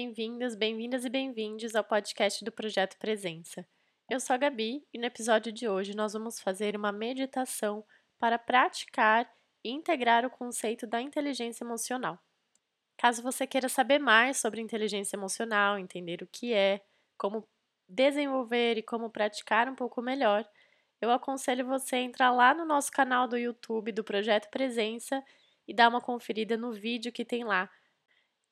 Bem-vindas, bem-vindas e bem-vindos ao podcast do Projeto Presença. Eu sou a Gabi e no episódio de hoje nós vamos fazer uma meditação para praticar e integrar o conceito da inteligência emocional. Caso você queira saber mais sobre inteligência emocional, entender o que é, como desenvolver e como praticar um pouco melhor, eu aconselho você a entrar lá no nosso canal do YouTube do Projeto Presença e dar uma conferida no vídeo que tem lá.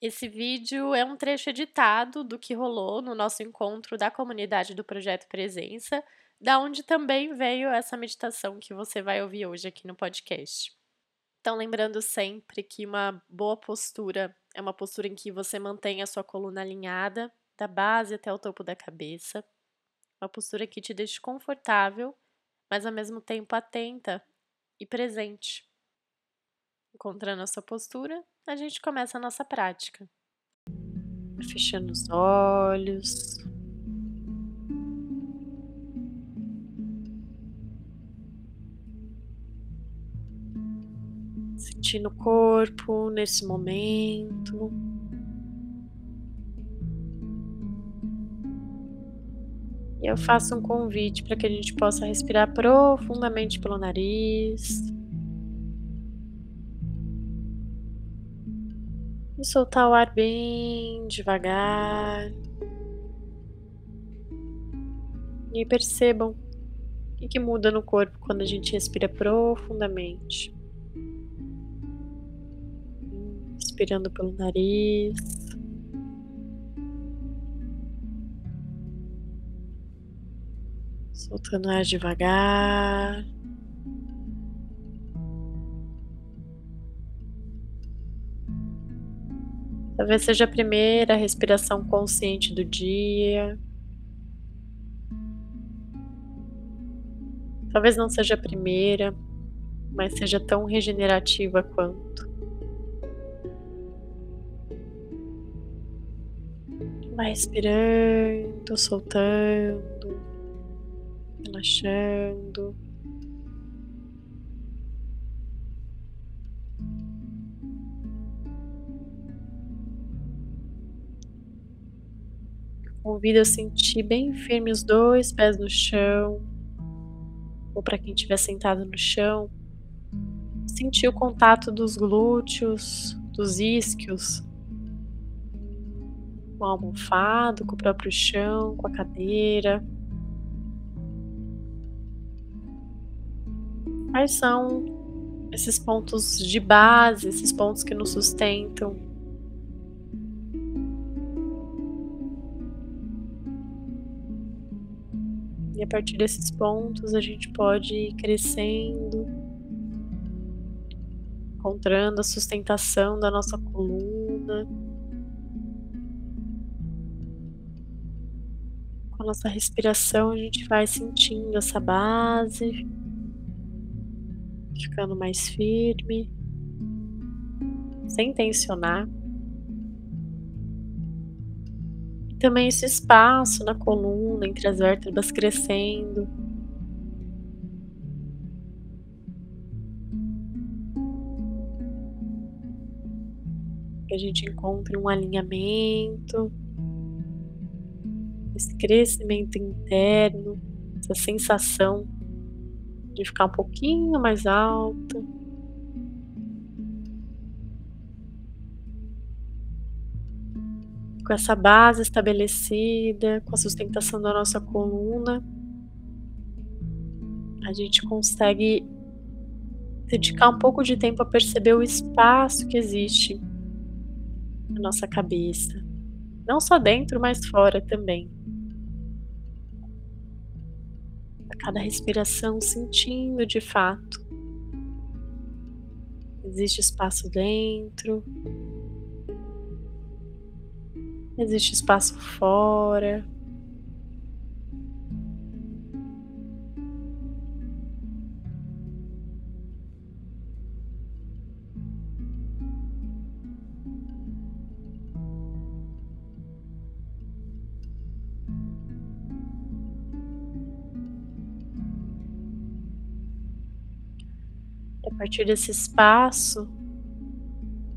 Esse vídeo é um trecho editado do que rolou no nosso encontro da comunidade do Projeto Presença, da onde também veio essa meditação que você vai ouvir hoje aqui no podcast. Então, lembrando sempre que uma boa postura é uma postura em que você mantém a sua coluna alinhada, da base até o topo da cabeça. Uma postura que te deixe confortável, mas ao mesmo tempo atenta e presente. Encontrando a sua postura, a gente começa a nossa prática. Fechando os olhos. Sentindo o corpo nesse momento. E eu faço um convite para que a gente possa respirar profundamente pelo nariz. E soltar o ar bem devagar. E percebam o que, muda no corpo quando a gente respira profundamente. Inspirando pelo nariz. Soltando ar devagar. Talvez seja a primeira respiração consciente do dia. Talvez não seja a primeira, mas seja tão regenerativa quanto. Vai respirando, soltando, relaxando. Convido a sentir bem firme os dois pés no chão, ou para quem estiver sentado no chão, sentir o contato dos glúteos, dos isquios, com o almofado, com o próprio chão, com a cadeira. Quais são esses pontos de base, esses pontos que nos sustentam E a partir desses pontos a gente pode ir crescendo, encontrando a sustentação da nossa coluna. Com a nossa respiração a gente vai sentindo essa base, ficando mais firme, sem tensionar. Também esse espaço na coluna entre as vértebras crescendo. Que a gente encontre um alinhamento, esse crescimento interno, essa sensação de ficar um pouquinho mais alta. Com essa base estabelecida, com a sustentação da nossa coluna, a gente consegue dedicar um pouco de tempo a perceber o espaço que existe na nossa cabeça, não só dentro, mas fora também. A cada respiração, sentindo de fato. Existe espaço dentro, Existe espaço fora. a partir desse espaço,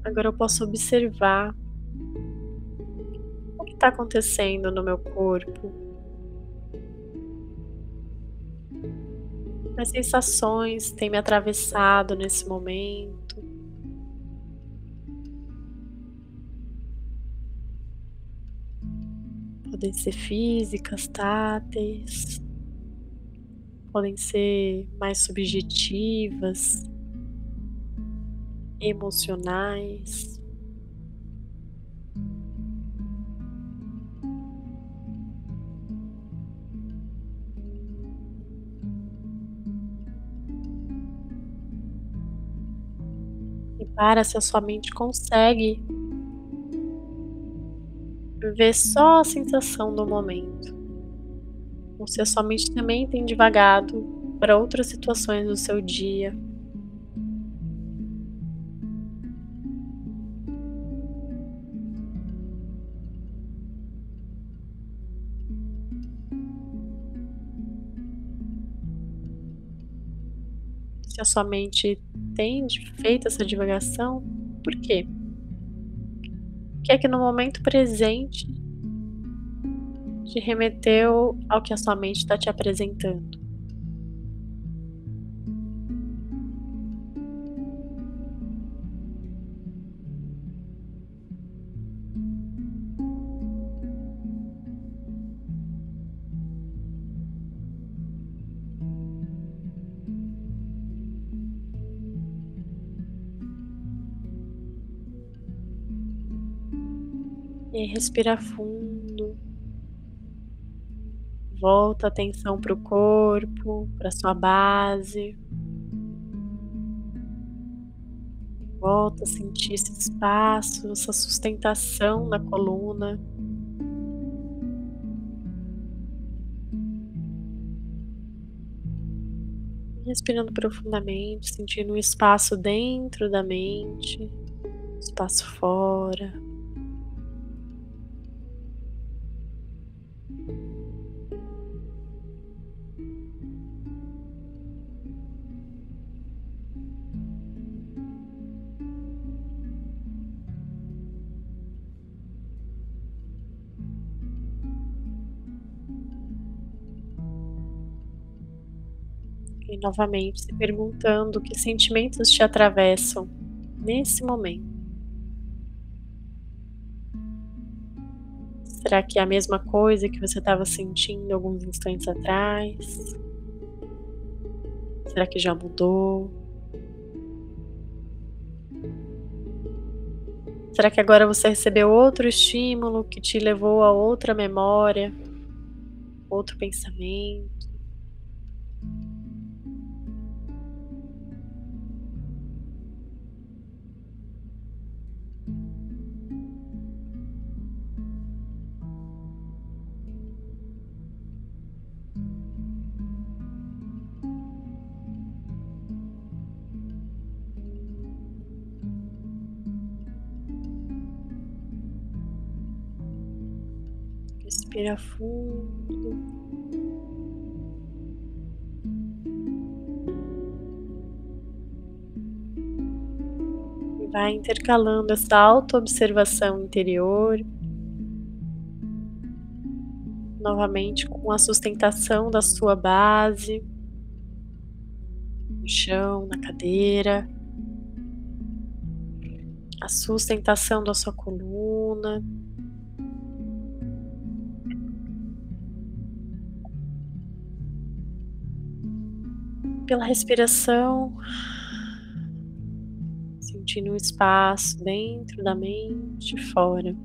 agora eu posso observar está acontecendo no meu corpo? Quais sensações têm me atravessado nesse momento? Podem ser físicas, táteis, podem ser mais subjetivas, emocionais. Repara se a sua mente consegue ver só a sensação do momento. Ou se a sua mente também tem divagado para outras situações do seu dia. Se a sua mente tem feito essa divagação, por quê? Que é que no momento presente te remeteu ao que a sua mente está te apresentando. E respira fundo. Volta a atenção para o corpo, para sua base. Volta a sentir esse espaço, essa sustentação na coluna. Respirando profundamente, sentindo um espaço dentro da mente, espaço fora. E novamente se perguntando que sentimentos te atravessam nesse momento. Será que é a mesma coisa que você estava sentindo alguns instantes atrás? Será que já mudou? Será que agora você recebeu outro estímulo que te levou a outra memória, outro pensamento? Respira fundo. E vai intercalando essa auto-observação interior novamente com a sustentação da sua base no chão, na cadeira, a sustentação da sua coluna. Pela respiração, sentindo um espaço dentro da mente e fora.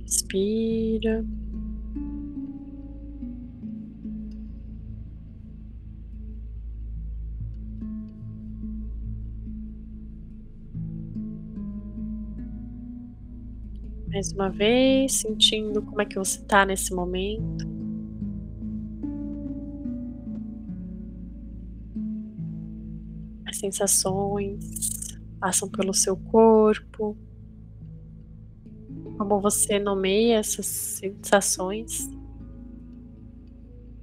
Respira. Mais uma vez, sentindo como é que você está nesse momento. As sensações passam pelo seu corpo. como você nomeia essas sensações.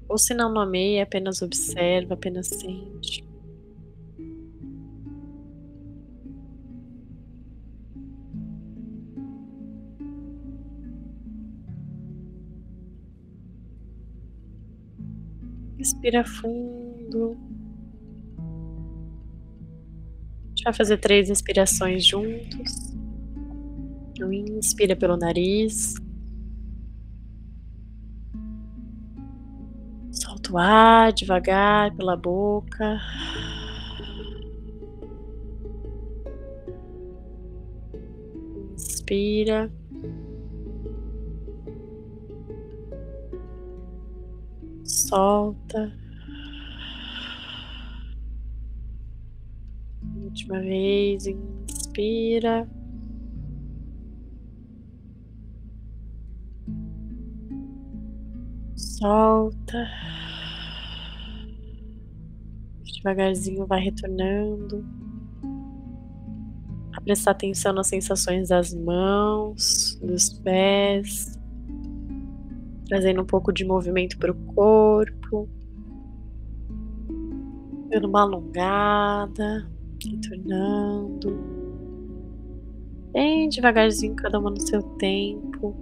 Ou se não nomeia, apenas observa, apenas sente. Respira fundo. A gente vai fazer três respirações juntos. Inspira pelo nariz. Solta o ar devagar pela boca. Inspira. Solta. Última vez, inspira. Solta. Devagarzinho vai retornando. A prestar atenção nas sensações das mãos, dos pés trazendo um pouco de movimento para o corpo, dando uma alongada, retornando, bem devagarzinho, cada uma no seu tempo.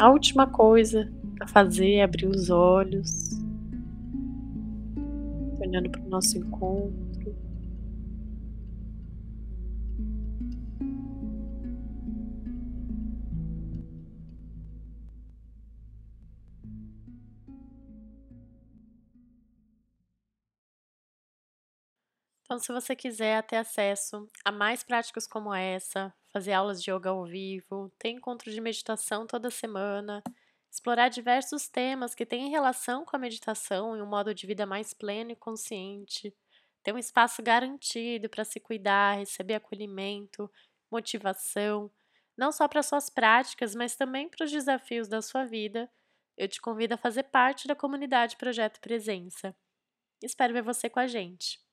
A última coisa a fazer é abrir os olhos, tornando para o nosso encontro. Então, se você quiser ter acesso a mais práticas como essa, fazer aulas de yoga ao vivo, ter encontro de meditação toda semana, explorar diversos temas que têm relação com a meditação e um modo de vida mais pleno e consciente, ter um espaço garantido para se cuidar, receber acolhimento, motivação, não só para suas práticas, mas também para os desafios da sua vida, eu te convido a fazer parte da comunidade Projeto Presença. Espero ver você com a gente.